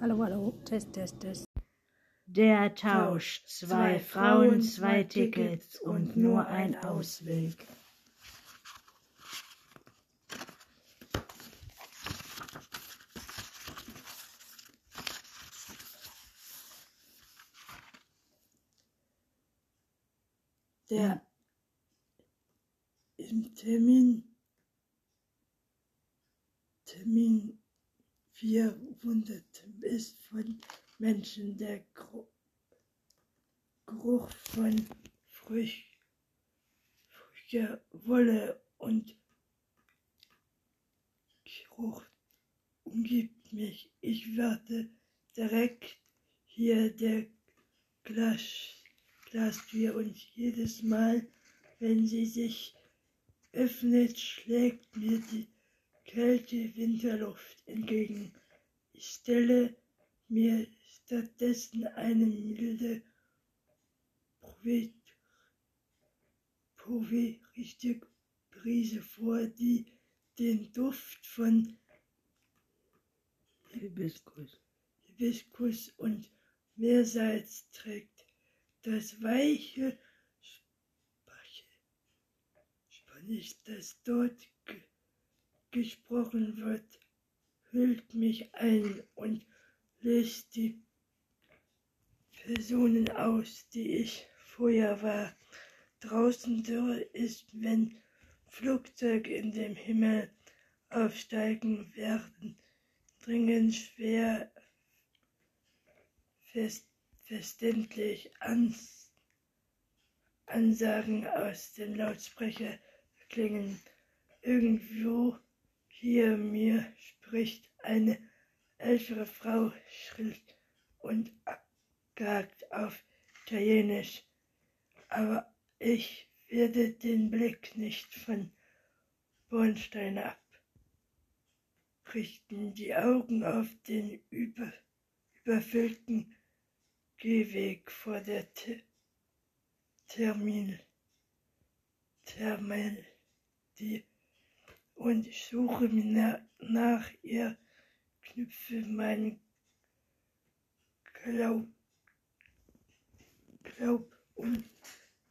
Hallo, hallo, Test, Test, Test. Der Tausch, zwei Frauen, zwei Tickets und nur ein Ausweg. Der im Termin Termin 400 ist von Menschen der Geruch von frisch, frischer Wolle und Geruch umgibt mich. Ich werde direkt hier der Glas, Glastür und jedes Mal, wenn sie sich öffnet, schlägt mir die kalte Winterluft entgegen. Ich stelle mir stattdessen eine milde, poetische Brise vor, die den Duft von Hibiskus. Hibiskus und Meersalz trägt. Das weiche Spanisch, das dort gesprochen wird, hüllt mich ein und löst die Personen aus, die ich vorher war. Draußen dürre ist, wenn Flugzeuge in den Himmel aufsteigen werden, dringend schwer fest, verständlich ans, Ansagen aus dem Lautsprecher klingen. Irgendwo hier mir spricht eine ältere Frau schrill und gagt auf Italienisch, aber ich werde den Blick nicht von Bornstein abrichten, die Augen auf den über, überfüllten Gehweg vor der T Termin, Termin, die und ich suche mir nach ihr, knüpfe meinen Glaub, Glaub und